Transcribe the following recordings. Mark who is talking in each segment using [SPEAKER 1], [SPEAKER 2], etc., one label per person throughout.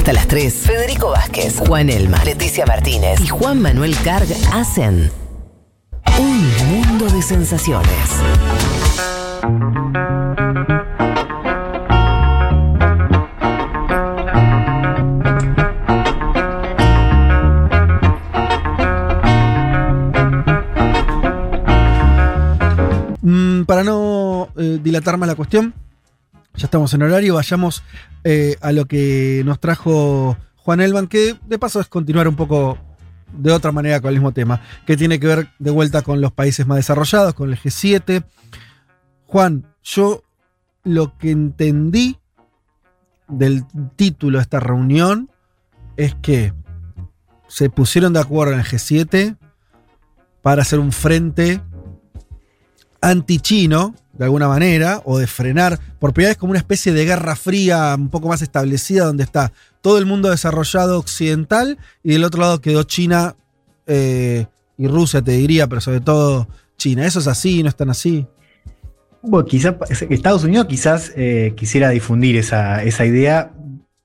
[SPEAKER 1] Hasta las 3, Federico Vázquez, Juan Elma, Leticia Martínez y Juan Manuel Carg hacen un mundo de sensaciones.
[SPEAKER 2] Mm, para no eh, dilatar más la cuestión, ya estamos en horario, vayamos eh, a lo que nos trajo Juan Elman, que de paso es continuar un poco de otra manera con el mismo tema, que tiene que ver de vuelta con los países más desarrollados, con el G7. Juan, yo lo que entendí del título de esta reunión es que se pusieron de acuerdo en el G7 para hacer un frente anti-chino, de alguna manera, o de frenar, por primera vez como una especie de guerra fría un poco más establecida, donde está todo el mundo desarrollado occidental y del otro lado quedó China eh, y Rusia, te diría, pero sobre todo China. ¿Eso es así? ¿No es tan así?
[SPEAKER 3] Bueno, quizás Estados Unidos quizás eh, quisiera difundir esa, esa idea.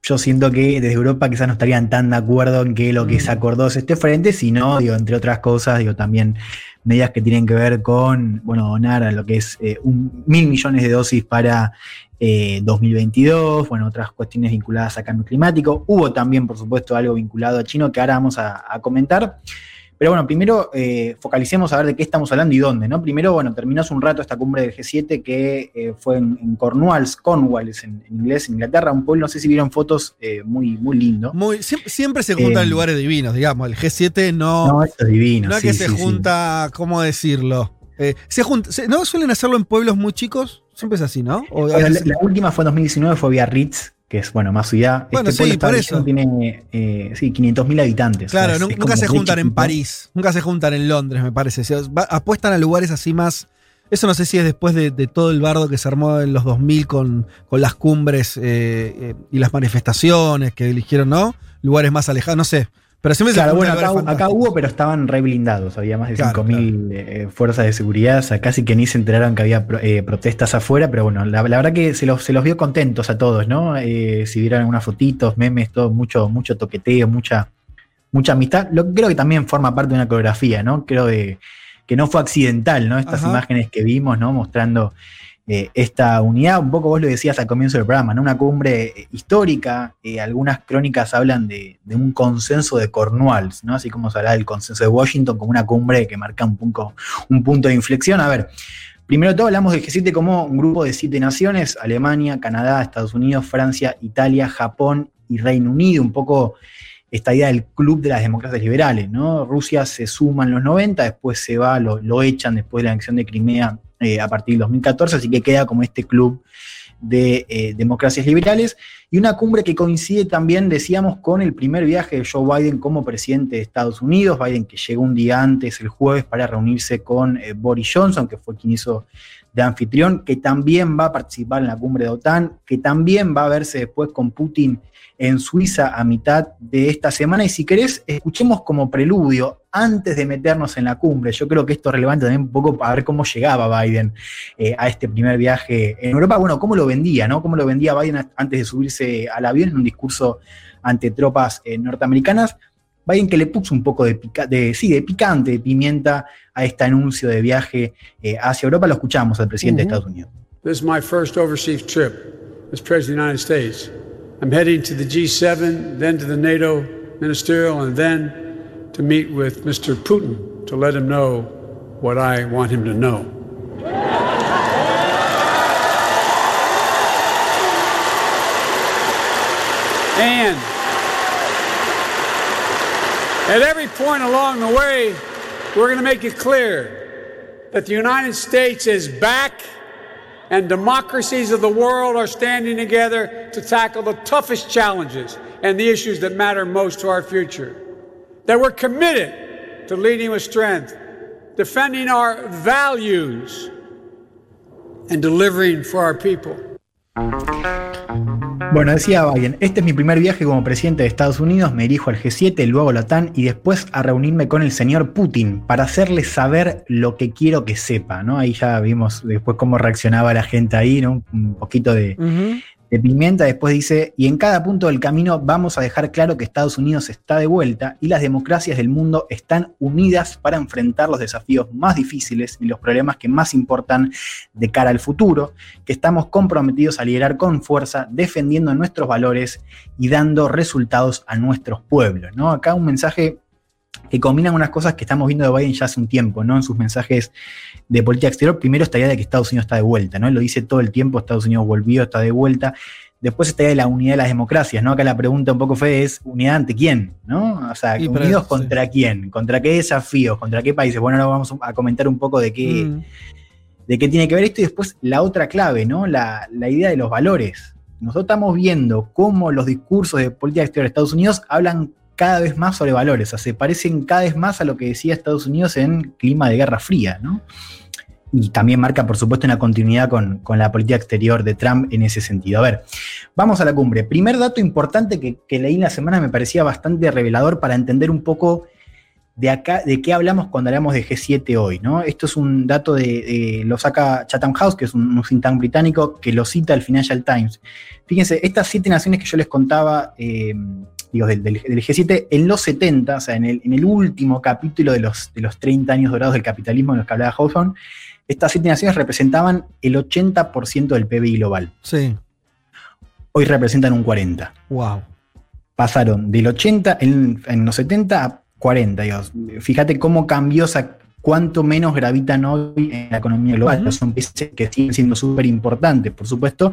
[SPEAKER 3] Yo siento que desde Europa quizás no estarían tan de acuerdo en que lo que se acordó es este frente, sino, digo, entre otras cosas, digo, también medidas que tienen que ver con, bueno, donar a lo que es eh, un, mil millones de dosis para eh, 2022, bueno, otras cuestiones vinculadas a cambio climático. Hubo también, por supuesto, algo vinculado a chino que ahora vamos a, a comentar. Pero bueno, primero eh, focalicemos a ver de qué estamos hablando y dónde, ¿no? Primero, bueno, terminó hace un rato esta cumbre del G7 que eh, fue en, en, Cornwalls, Cornwalls en, en, inglés, en Inglaterra, un pueblo, no sé si vieron fotos, eh, muy, muy lindo.
[SPEAKER 2] Muy, siempre, siempre se juntan en lugares divinos, digamos. El G7 no.
[SPEAKER 3] No, esto es divino.
[SPEAKER 2] No es
[SPEAKER 3] sí,
[SPEAKER 2] que
[SPEAKER 3] sí,
[SPEAKER 2] se junta, ¿cómo decirlo? se junta, se, ¿No suelen hacerlo en pueblos muy chicos? Siempre es así, ¿no?
[SPEAKER 3] O, la, la, la, última fue en 2019, fue Biarritz, que es, bueno, más ciudad.
[SPEAKER 2] Bueno, este sí, por eso.
[SPEAKER 3] tiene, eh, sí, 500.000 habitantes.
[SPEAKER 2] Claro, o sea, es, nunca se juntan en París, nunca se juntan en Londres, me parece. O sea, apuestan a lugares así más... Eso no sé si es después de, de, todo el bardo que se armó en los 2000 con, con las cumbres eh, eh, y las manifestaciones que eligieron, ¿no? Lugares más alejados, no sé. Pero siempre
[SPEAKER 3] claro, bueno, acá, acá, hubo, pero estaban re blindados. Había más de 5.000 claro, claro. eh, fuerzas de seguridad. O sea, casi que ni se enteraron que había eh, protestas afuera. Pero bueno, la, la verdad que se los, se los, vio contentos a todos, ¿no? Eh, si vieron unas fotitos, memes, todo, mucho, mucho toqueteo, mucha, mucha amistad. Lo creo que también forma parte de una coreografía, ¿no? Creo de, que no fue accidental, ¿no? Estas Ajá. imágenes que vimos, ¿no? Mostrando eh, esta unidad. Un poco vos lo decías al comienzo del programa, ¿no? Una cumbre eh, histórica. Eh, algunas crónicas hablan de, un consenso de Cornwalls, ¿no? Así como se habla del consenso de Washington como una cumbre que marca un punto, un punto de inflexión. A ver. Primero de todo hablamos del G7 como un grupo de siete naciones, Alemania, Canadá, Estados Unidos, Francia, Italia, Japón y Reino Unido, un poco esta idea del club de las democracias liberales, ¿no? Rusia se suma en los 90, después se va, lo, lo echan después de la anexión de Crimea eh, a partir del 2014, así que queda como este club de eh, democracias liberales y una cumbre que coincide también, decíamos, con el primer viaje de Joe Biden como presidente de Estados Unidos, Biden que llegó un día antes, el jueves, para reunirse con eh, Boris Johnson, que fue quien hizo de anfitrión, que también va a participar en la cumbre de OTAN, que también va a verse después con Putin en Suiza a mitad de esta semana. Y si querés, escuchemos como preludio, antes de meternos en la cumbre, yo creo que esto es relevante también un poco para ver cómo llegaba Biden eh, a este primer viaje en Europa. Bueno, cómo lo vendía, ¿no? Cómo lo vendía Biden antes de subirse al avión en un discurso ante tropas eh, norteamericanas. Biden que le puso un poco de, pica, de, sí, de picante, de pimienta a este anuncio de viaje eh, hacia Europa. Lo escuchamos al presidente uh -huh. de Estados Unidos.
[SPEAKER 4] This is my first overseas trip as President of the United States. I'm heading to the G7, then to the NATO ministerial, and then to meet with Mr. Putin to let him know what I want him to know. And at every point along the way, we're going to make it clear that the United States is back and democracies of the world are standing together to tackle the toughest challenges and the issues that matter most to our future. That we're committed to leading with strength, defending our values, and delivering for our people.
[SPEAKER 3] Bueno, decía Biden, este es mi primer viaje como presidente de Estados Unidos, me dirijo al G7, luego a la OTAN y después a reunirme con el señor Putin para hacerle saber lo que quiero que sepa, ¿no? Ahí ya vimos después cómo reaccionaba la gente ahí, ¿no? Un poquito de. De Pimienta después dice, y en cada punto del camino vamos a dejar claro que Estados Unidos está de vuelta y las democracias del mundo están unidas para enfrentar los desafíos más difíciles y los problemas que más importan de cara al futuro, que estamos comprometidos a liderar con fuerza, defendiendo nuestros valores y dando resultados a nuestros pueblos. ¿no? Acá un mensaje que combinan unas cosas que estamos viendo de Biden ya hace un tiempo, ¿no? En sus mensajes de política exterior. Primero esta idea de que Estados Unidos está de vuelta, ¿no? Él lo dice todo el tiempo, Estados Unidos volvió, está de vuelta. Después esta idea de la unidad de las democracias, ¿no? Acá la pregunta un poco fue, es unidad ante quién, ¿no? O sea, unidos contra quién, contra qué desafíos, contra qué países. Bueno, ahora vamos a comentar un poco de qué, mm. de qué tiene que ver esto y después la otra clave, ¿no? La, la idea de los valores. Nosotros estamos viendo cómo los discursos de política exterior de Estados Unidos hablan cada vez más sobre valores, o sea, se parecen cada vez más a lo que decía Estados Unidos en clima de Guerra Fría, ¿no? Y también marca, por supuesto, una continuidad con, la política exterior de Trump en ese sentido. A ver, vamos a la cumbre. Primer dato importante que, leí en la semana me parecía bastante revelador para entender un poco de acá, de qué hablamos cuando hablamos de G7 hoy, ¿no? Esto es un dato de, lo saca Chatham House, que es un, un think tank británico, que lo cita el Financial Times. Fíjense, estas siete naciones que yo les contaba eh, del, G7, en los 70, o sea, en el, último capítulo de los, de los 30 años dorados del capitalismo en los que hablaba Hawthorne, estas siete naciones representaban el 80% del PBI global.
[SPEAKER 2] Sí.
[SPEAKER 3] Hoy representan un 40%.
[SPEAKER 2] Wow.
[SPEAKER 3] Pasaron del 80 en, los 70 a 40, digamos. Fíjate cómo cambió, o sea, cuánto menos gravitan hoy en la economía global. Son países que siguen siendo súper importantes, por supuesto,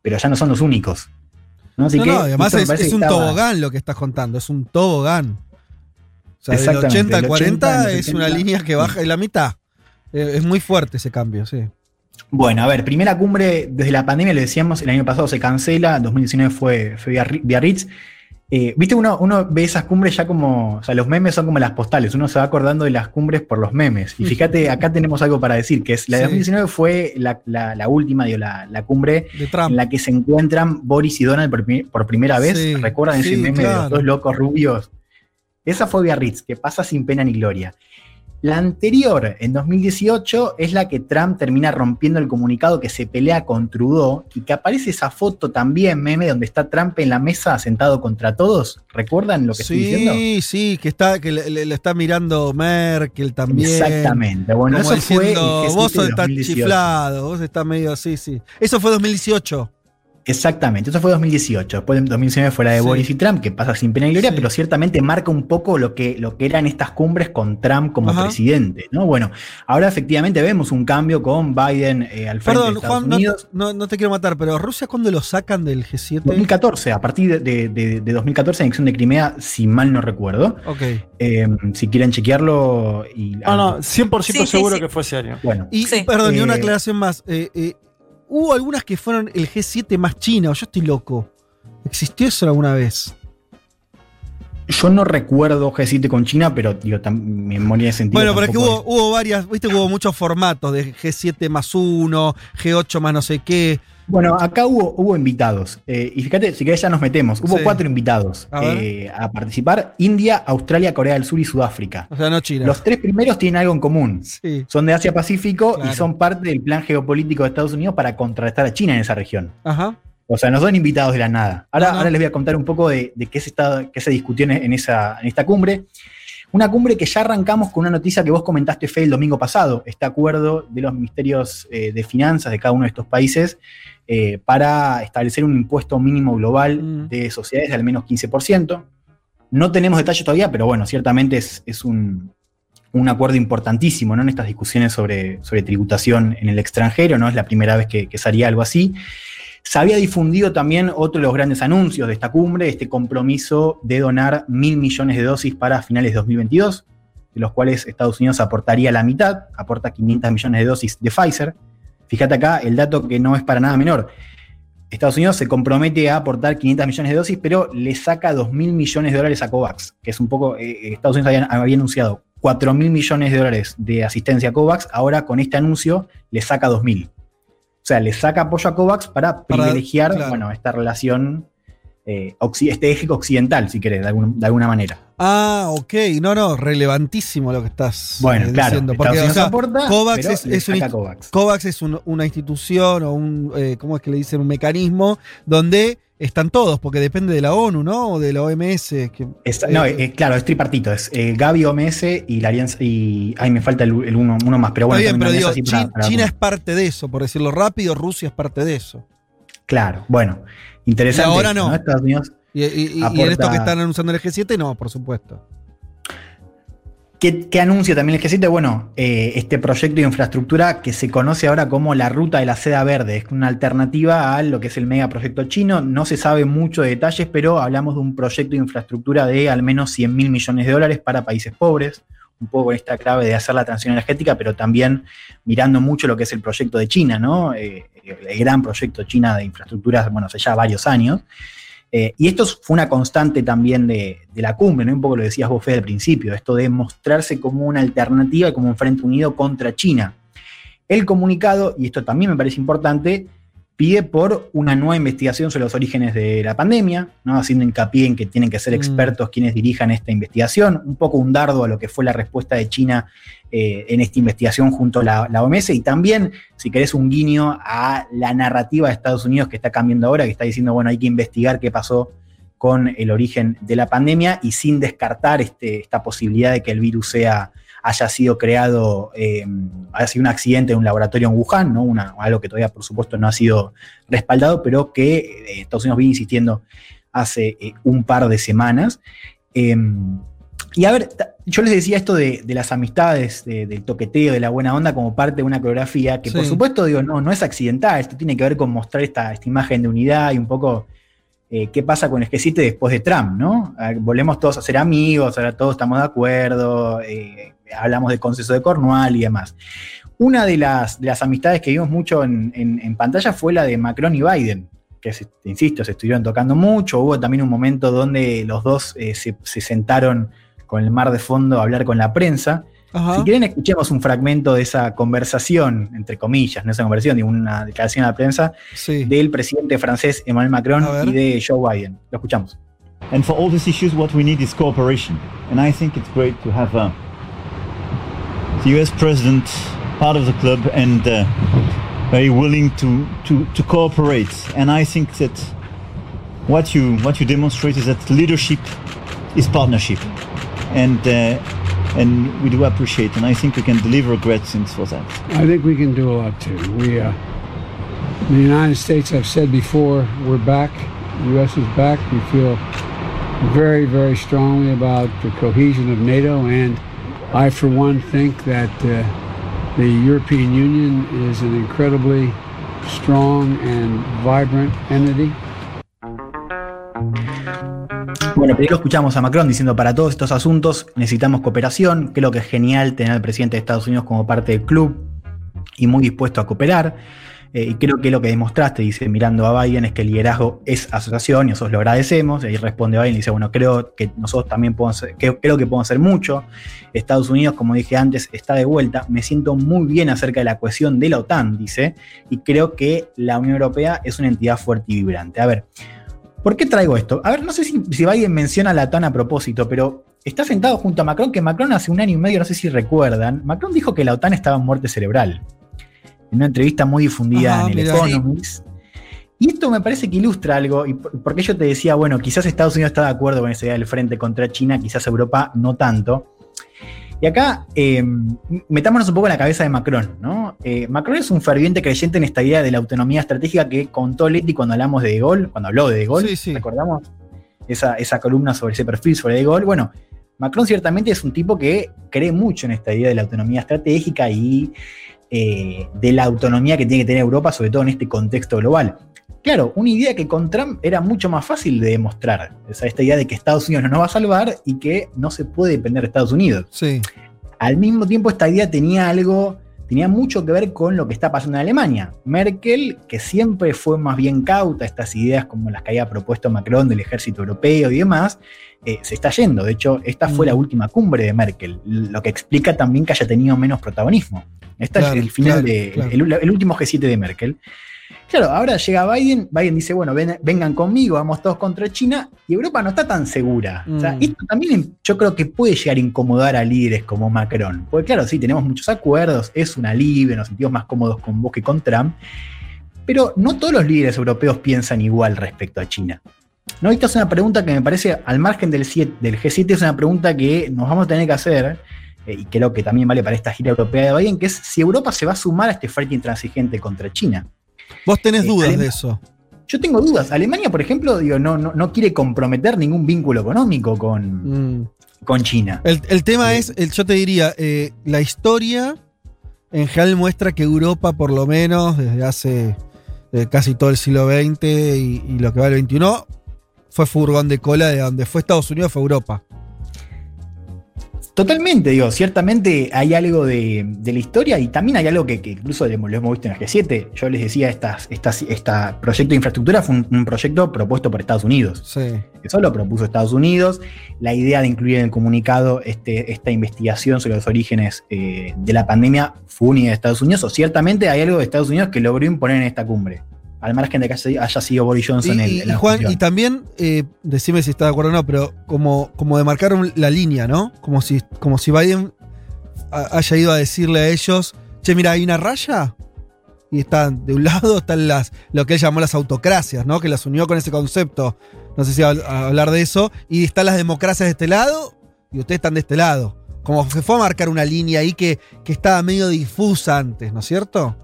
[SPEAKER 3] pero ya no son los únicos.
[SPEAKER 2] ¿no? además es, un tobogán lo que estás contando, es un tobogán. O sea, del 80 al 40 es una línea que baja en la mitad. Eh, es muy fuerte ese cambio, sí.
[SPEAKER 3] Bueno, a ver, primera cumbre desde la pandemia, le decíamos, el año pasado se cancela, 2019 fue, fue Biarritz. Eh, Viste, uno, uno ve esas cumbres ya como, o sea, los memes son como las postales, uno se va acordando de las cumbres por los memes. Y fíjate, acá tenemos algo para decir, que es la de 2019 fue la, última, digo, la, cumbre en la que se encuentran Boris y Donald por, primera vez. ¿Recuerdan ese meme de los dos locos rubios? Esa fue Biarritz, que pasa sin pena ni gloria. La anterior, en 2018, es la que Trump termina rompiendo el comunicado que se pelea con Trudeau y que aparece esa foto también, meme, donde está Trump en la mesa sentado contra todos. ¿Recuerdan lo que estoy diciendo?
[SPEAKER 2] Sí, sí, que, está, que le, está mirando Merkel también.
[SPEAKER 3] Exactamente. Bueno, eso fue.
[SPEAKER 2] vos estás chiflado, vos estás medio así, sí. Eso fue 2018.
[SPEAKER 3] Exactamente, eso fue 2018. Después de 2019 fue la de Boris y Trump, que pasa sin pena y gloria, pero ciertamente marca un poco lo que, lo que eran estas cumbres con Trump como presidente. ¿no? Bueno, ahora efectivamente vemos un cambio con Biden eh, al frente de Estados Unidos.
[SPEAKER 2] No, no, te quiero matar, pero Rusia, ¿cuándo lo sacan del G7?
[SPEAKER 3] 2014, a partir de, de, de 2014, anexión de Crimea, si mal no recuerdo.
[SPEAKER 2] Ok.
[SPEAKER 3] Em, si quieren chequearlo. Y,
[SPEAKER 2] no, no, 100% seguro que fue ese año. Bueno, y, perdón, y una eh, aclaración más. eh, eh hubo algunas que fueron el G7 más China, yo estoy loco. ¿Existió eso alguna vez?
[SPEAKER 3] Yo no recuerdo G7 con China, pero digo, mi memoria de sentido.
[SPEAKER 2] Bueno, pero es que hubo, hubo, varias, viste, hubo muchos formatos de G7 más uno, G8 más no sé qué.
[SPEAKER 3] Bueno, acá hubo, hubo invitados. Eh, y fíjate, si querés ya nos metemos. Hubo cuatro invitados eh, a, participar: India, Australia, Corea del Sur y Sudáfrica.
[SPEAKER 2] O sea, no China.
[SPEAKER 3] Los tres primeros tienen algo en común. Son de Asia Pacífico y son parte del plan geopolítico de Estados Unidos para contrarrestar a China en esa región.
[SPEAKER 2] Ajá.
[SPEAKER 3] O sea, no son invitados de la nada. Ahora, ahora les voy a contar un poco de, qué, se está, qué se discutió en, esa, en esta cumbre. Una cumbre que ya arrancamos con una noticia que vos comentaste, Fe, el domingo pasado, este acuerdo de los ministerios eh, de finanzas de cada uno de estos países eh, para establecer un impuesto mínimo global mm. de sociedades de al menos 15%. No tenemos detalles todavía, pero bueno, ciertamente es, un, acuerdo importantísimo ¿no? en estas discusiones sobre, sobre, tributación en el extranjero, no es la primera vez que, que se haría algo así. Se había difundido también otro de los grandes anuncios de esta cumbre, este compromiso de donar mil millones de dosis para finales de 2022, de los cuales Estados Unidos aportaría la mitad, aporta 500 millones de dosis de Pfizer. Fíjate acá el dato que no es para nada menor. Estados Unidos se compromete a aportar 500 millones de dosis, pero le saca 2 mil millones de dólares a COVAX, que es un poco, eh, eh, Estados Unidos había, anunciado 4 mil millones de dólares de asistencia a COVAX, ahora con este anuncio le saca 2 mil. O sea, le saca apoyo a COVAX para privilegiar bueno, esta relación eh, este eje occidental, si querés, de, alguna manera.
[SPEAKER 2] Ah, ok. No, no, relevantísimo lo que estás
[SPEAKER 3] bueno, eh, diciendo.
[SPEAKER 2] Porque, COVAX, es, una institución o un, eh, ¿cómo es que le dicen? Un mecanismo donde están todos, porque depende de la ONU, ¿no? O de la OMS.
[SPEAKER 3] no, claro, es tripartito. Es Gavi, OMS y la Alianza. Y. Ay, me falta el, uno, más, pero bueno.
[SPEAKER 2] Bien, pero digo, China es parte de eso, por decirlo rápido, Rusia es parte de eso.
[SPEAKER 3] Claro, bueno. Interesante.
[SPEAKER 2] Y ahora no. Estados Unidos y, en esto que están anunciando el G7, no, por supuesto.
[SPEAKER 3] ¿Qué, anuncia también el G7? Bueno, eh, este proyecto de infraestructura que se conoce ahora como la ruta de la seda verde. Es una alternativa a lo que es el megaproyecto chino. No se sabe mucho de detalles, pero hablamos de un proyecto de infraestructura de al menos 100 mil millones de dólares para países pobres. Un poco en esta clave de hacer la transición energética, pero también mirando mucho lo que es el proyecto de China, ¿no? Eh, el gran proyecto China de infraestructuras, bueno, hace ya varios años. Eh, y esto fue una constante también de, la cumbre, ¿no? un poco lo decías vos, Fede, al principio, esto de mostrarse como una alternativa como un frente unido contra China. El comunicado, y esto también me parece importante, pide por una nueva investigación sobre los orígenes de la pandemia, ¿no? haciendo hincapié en que tienen que ser mm. expertos quienes dirijan esta investigación, un poco un dardo a lo que fue la respuesta de China eh, en esta investigación junto a la, OMS y también, si querés, un guiño a la narrativa de Estados Unidos que está cambiando ahora, que está diciendo, bueno, hay que investigar qué pasó con el origen de la pandemia y sin descartar este, esta posibilidad de que el virus sea haya sido creado, eh, haya sido un accidente en un laboratorio en Wuhan, ¿no? algo que todavía por supuesto no ha sido respaldado, pero que eh, Estados Unidos viene insistiendo hace eh, un par de semanas. Em, y a ver, yo les decía esto de, las amistades, del toqueteo, de la buena onda como parte de una coreografía, que por supuesto digo, no, no es accidental, esto tiene que ver con mostrar esta, esta imagen de unidad y un poco qué pasa con el G7 después de Trump, ¿no? volvemos todos a ser amigos, ahora todos estamos de acuerdo, hablamos de consenso de Cornwall y demás. Una de las, de las amistades que vimos mucho en, pantalla fue la de Macron y Biden, que, insisto, se estuvieron tocando mucho. Hubo también un momento donde los dos eh, se, sentaron con el mar de fondo a hablar con la prensa. Si quieren, escuchemos un fragmento de esa conversación, entre comillas, no esa conversación, de una declaración a la prensa, del presidente francés Emmanuel Macron y de Joe Biden. Lo escuchamos.
[SPEAKER 5] And for all these issues, what we need is cooperation. And I think it's great to have uh, the US president, part of the club, and uh, very willing to, to, to cooperate. And I think that what you what you demonstrate is that leadership is partnership, and uh, and we do appreciate. And I think we can deliver great things for that.
[SPEAKER 6] I think we can do a lot too. We, uh, the United States, I've said before, we're back. The U.S. is back. We feel very, very strongly about the cohesion of NATO and I, for one, think that uh, the European Union is an incredibly strong and vibrant entity.
[SPEAKER 3] Bueno, primero escuchamos a Macron diciendo para todos estos asuntos necesitamos cooperación. Creo que es genial tener al presidente de Estados Unidos como parte del club y muy dispuesto a cooperar. Eh, y creo que lo que demostraste, dice mirando a Biden, es que el liderazgo es asociación y nosotros lo agradecemos. Y ahí responde Biden y dice, bueno, creo que nosotros también podemos hacer, creo, que podemos hacer mucho. Estados Unidos, como dije antes, está de vuelta. Me siento muy bien acerca de la cohesión de la OTAN, dice, y creo que la Unión Europea es una entidad fuerte y vibrante. A ver, ¿por qué traigo esto? A ver, no sé si, si Biden menciona a la OTAN a propósito, pero está sentado junto a Macron, que Macron hace un año y medio, no sé si recuerdan, Macron dijo que la OTAN estaba en muerte cerebral en una entrevista muy difundida en el Economist. Y esto me parece que ilustra algo, y porque yo te decía, bueno, quizás Estados Unidos está de acuerdo con esa idea del frente contra China, quizás Europa no tanto. Y acá em, metámonos un poco en la cabeza de Macron, ¿no? Eh, Macron es un ferviente creyente en esta idea de la autonomía estratégica que contó Leti cuando hablamos de De Gaulle, cuando habló de De Gaulle, ¿recordamos? Esa, esa columna sobre ese perfil sobre De Gaulle. Bueno, Macron ciertamente es un tipo que cree mucho en esta idea de la autonomía estratégica y eh, de la autonomía que tiene que tener Europa, sobre todo en este contexto global. Claro, una idea que con Trump era mucho más fácil de demostrar. esta idea de que Estados Unidos no nos va a salvar y que no se puede depender de Estados Unidos.
[SPEAKER 2] Sí.
[SPEAKER 3] Al mismo tiempo, esta idea tenía algo, tenía mucho que ver con lo que está pasando en Alemania. Merkel, que siempre fue más bien cauta, estas ideas como las que había propuesto Macron del ejército europeo y demás, eh, se está yendo. De hecho, esta fue la mm. última cumbre de Merkel, lo que explica también que haya tenido menos protagonismo. Este es el final de, El, último G7 de Merkel. Claro, ahora llega Biden, Biden dice, bueno, vengan conmigo, vamos todos contra China, y Europa no está tan segura. O sea, mm. esto también yo creo que puede llegar a incomodar a líderes como Macron. Porque claro, sí, tenemos muchos acuerdos, es un alivio, nos sentimos más cómodos con vos que con Trump, pero no todos los líderes europeos piensan igual respecto a China. ¿No? Esta es una pregunta que me parece, al margen del, del G7, es una pregunta que nos vamos a tener que hacer, eh, y creo que también vale para esta gira europea de Biden, que es si Europa se va a sumar a este frente intransigente contra China.
[SPEAKER 2] Vos tenés eh, dudas de eso.
[SPEAKER 3] Yo tengo dudas. Alemania, por ejemplo, digo, no, no, quiere comprometer ningún vínculo económico con, mm. con China.
[SPEAKER 2] El, tema es, yo te diría, eh, la historia en general muestra que Europa, por lo menos desde hace casi todo el siglo XX y, y, lo que va el XXI, fue furgón de cola de donde fue Estados Unidos, fue Europa.
[SPEAKER 3] Totalmente, digo, ciertamente hay algo de, la historia y también hay algo que, incluso lo hemos visto en el G7. Yo les decía, este proyecto de infraestructura fue un, proyecto propuesto por Estados Unidos. Sí. Eso lo propuso Estados Unidos. La idea de incluir en el comunicado este, esta investigación sobre los orígenes eh, de la pandemia fue una de Estados Unidos, o ciertamente hay algo de Estados Unidos que logró imponer en esta cumbre al margen de que haya sido Boris Johnson
[SPEAKER 2] y, el, Juan, y también, eh, decime si está de acuerdo o no, pero como, como demarcaron la línea, ¿no? Como si, como si Biden haya ido a decirle a ellos, che, mira, hay una raya. Y están, de un lado están las, lo que él llamó las autocracias, ¿no? Que las unió con ese concepto. No sé si a, a hablar de eso. Y están las democracias de este lado y ustedes están de este lado. Como se fue a marcar una línea ahí que, que estaba medio difusa antes, ¿no es cierto?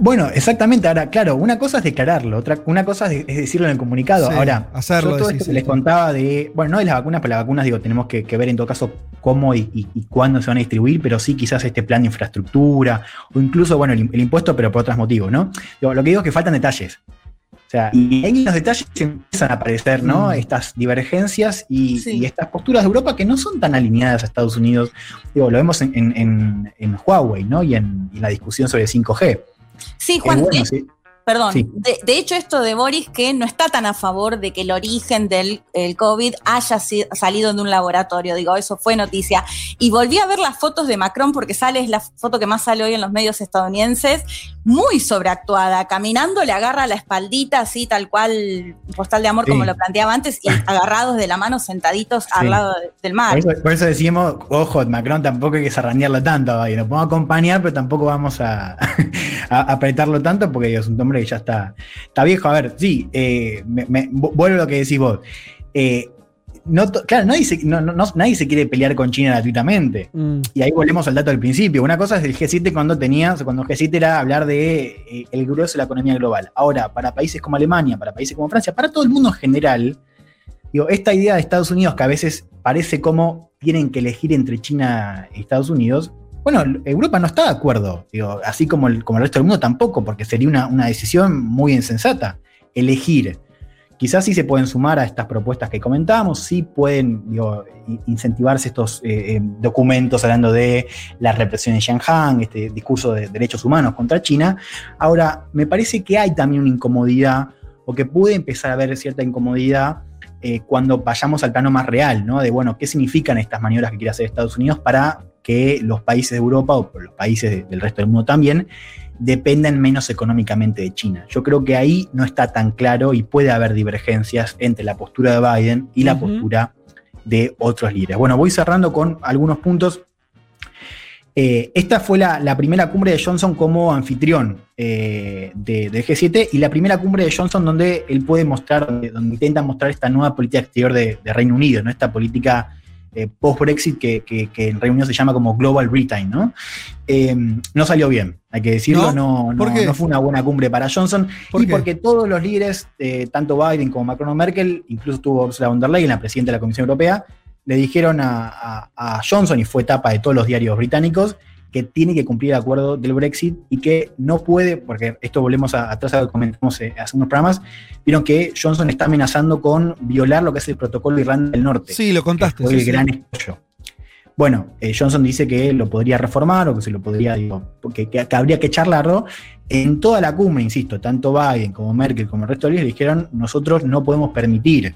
[SPEAKER 3] Bueno, exactamente. Ahora, claro, una cosa es declararlo, otra, una cosa es, decirlo en el comunicado. Ahora, hacerlo, yo todo esto les contaba de, bueno, no de las vacunas, pero las vacunas, digo, tenemos que, ver en todo caso cómo y, cuándo se van a distribuir, pero sí quizás este plan de infraestructura, o incluso, bueno, el, impuesto, pero por otros motivos, ¿no? lo que digo es que faltan detalles. O sea, y en los detalles empiezan a aparecer, ¿no? Mm. Estas divergencias y, estas posturas de Europa que no son tan alineadas a Estados Unidos. Digo, lo vemos en, Huawei, ¿no? Y en, la discusión sobre 5G.
[SPEAKER 7] Sí, Juan. Perdón, de, hecho esto de Boris que no está tan a favor de que el origen del COVID haya salido de un laboratorio, digo, eso fue noticia. Y volví a ver las fotos de Macron porque sale, es la foto que más sale hoy en los medios estadounidenses, muy sobreactuada, caminando, le agarra la espaldita así, tal cual, postal de amor como lo planteaba antes, y agarrados de la mano, sentaditos al lado del mar.
[SPEAKER 3] Por eso, decimos, ojo, Macron tampoco hay que zarranearlo tanto, y nos podemos acompañar, pero tampoco vamos a, apretarlo tanto porque es un hombre que ya está, está viejo. A ver, sí, eh, vuelvo a lo que decís vos. Eh, claro, nadie se, nadie se quiere pelear con China gratuitamente. Mm. Y ahí volvemos al dato del principio. Una cosa es el G7 cuando tenía, cuando el G7 era hablar de eh, el grueso de la economía global. Ahora, para países como Alemania, para países como Francia, para todo el mundo en general, digo, esta idea de Estados Unidos que a veces parece como tienen que elegir entre China y Estados Unidos, bueno, Europa no está de acuerdo, digo, así como el, como el resto del mundo tampoco, porque sería una, una decisión muy insensata elegir Quizás sí se pueden sumar a estas propuestas que comentamos, sí pueden incentivarse estos eh, eh, documentos hablando de la represión en Shanghai, este discurso de derechos humanos contra China. Ahora, me parece que hay también una incomodidad, o que puede empezar a haber cierta incomodidad eh, cuando vayamos al plano más real, ¿no? De, bueno, ¿qué significan estas maniobras que quiere hacer Estados Unidos para que los países de Europa o los países del resto del mundo también dependen menos económicamente de China. Yo creo que ahí no está tan claro y puede haber divergencias entre la postura de Biden y la postura de otros líderes. Bueno, voy cerrando con algunos puntos. Eh, esta fue la, primera cumbre de Johnson como anfitrión eh, de, G7 y la primera cumbre de Johnson donde él puede mostrar, donde, intenta mostrar esta nueva política exterior de, Reino Unido, ¿no? esta política eh, post-Brexit que, en Reino Unido se llama como Global Britain, ¿no? Eh, no salió bien, hay que decirlo, no, no, fue una buena cumbre para Johnson. Y porque todos los líderes, eh, tanto Biden como Macron o Merkel, incluso tuvo Ursula von der Leyen, la presidenta de la Comisión Europea, le dijeron a Johnson, y fue etapa de todos los diarios británicos, que tiene que cumplir el acuerdo del Brexit y que no puede, porque esto volvemos a, atrás a lo que comentamos eh, hace unos programas, vieron que Johnson está amenazando con violar lo que es el protocolo de Irlanda del Norte.
[SPEAKER 2] Sí, lo contaste.
[SPEAKER 3] el gran escollo. Bueno, eh, Johnson dice que lo podría reformar o que se lo podría, digo, que, que, habría que charlarlo. En toda la cumbre, insisto, tanto Biden como Merkel como el resto de los dijeron, nosotros no podemos permitir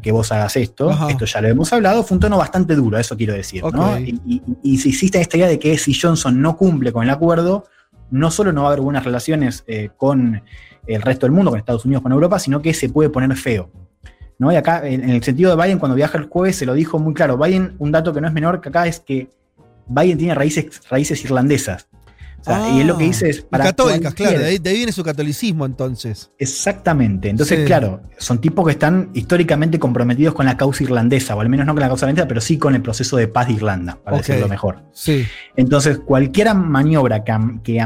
[SPEAKER 3] que vos hagas esto, esto ya lo hemos hablado, fue un tono bastante duro, eso quiero decir, ¿no? Y, si existe esta idea de que si Johnson no cumple con el acuerdo, no solo no va a haber buenas relaciones eh, con el resto del mundo, con Estados Unidos, con Europa, sino que se puede poner feo. ¿no? Y acá, en el sentido de Biden, cuando viaja el jueves, se lo dijo muy claro. Biden, un dato que no es menor que acá es que Biden tiene raíces, raíces irlandesas y él lo que dice es.
[SPEAKER 2] Para católicas, claro, de ahí, viene su catolicismo entonces.
[SPEAKER 3] Exactamente. Entonces, claro, son tipos que están históricamente comprometidos con la causa irlandesa, o al menos no con la causa irlandesa, pero sí con el proceso de paz de Irlanda, para decirlo mejor.
[SPEAKER 2] Sí.
[SPEAKER 3] Entonces, cualquier maniobra que, que,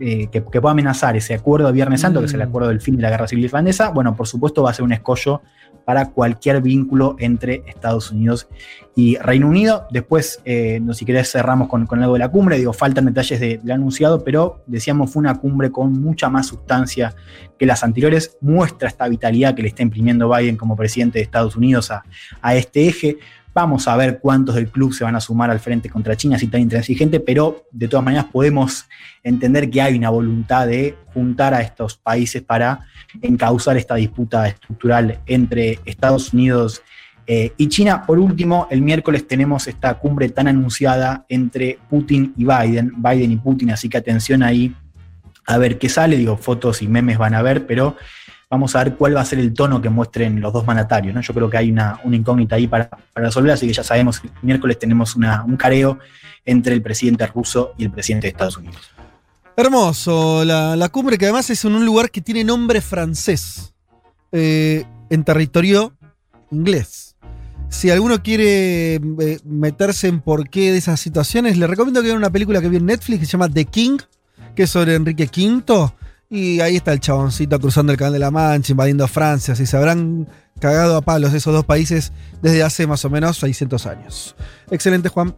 [SPEAKER 3] eh, que, pueda amenazar ese acuerdo de Viernes Santo, que es el mm. acuerdo del fin de la guerra civil irlandesa, bueno, por supuesto va a ser un escollo para cualquier vínculo entre Estados Unidos y Reino Unido. Después, eh, no, si querés, cerramos con, algo de la cumbre. Digo, faltan detalles del de anunciado, pero decíamos fue una cumbre con mucha más sustancia que las anteriores. Muestra esta vitalidad que le está imprimiendo Biden como presidente de Estados Unidos a, a este eje. Vamos a ver cuántos del club se van a sumar al frente contra China si tan intransigente, pero de todas maneras podemos entender que hay una voluntad de juntar a estos países para encauzar esta disputa estructural entre Estados Unidos eh, y China. Por último, el miércoles tenemos esta cumbre tan anunciada entre Putin y Biden, Biden y Putin, así que atención ahí a ver qué sale, digo, fotos y memes van a ver, pero Vamos a ver cuál va a ser el tono que muestren los dos mandatarios. ¿no? Yo creo que hay una, incógnita ahí para, resolver, así que ya sabemos el miércoles tenemos un careo entre el presidente ruso y el presidente de Estados Unidos.
[SPEAKER 2] Hermoso, la, cumbre que además es en un lugar que tiene nombre francés, eh, en territorio inglés. Si alguno quiere eh, meterse en por qué de esas situaciones, le recomiendo que vean una película que vi en Netflix que se llama The King, que es sobre Enrique V y ahí está el chaboncito cruzando el Canal de la Mancha, invadiendo Francia. Si se habrán cagado a palos esos dos países desde hace más o menos 600 años. Excelente, Juan.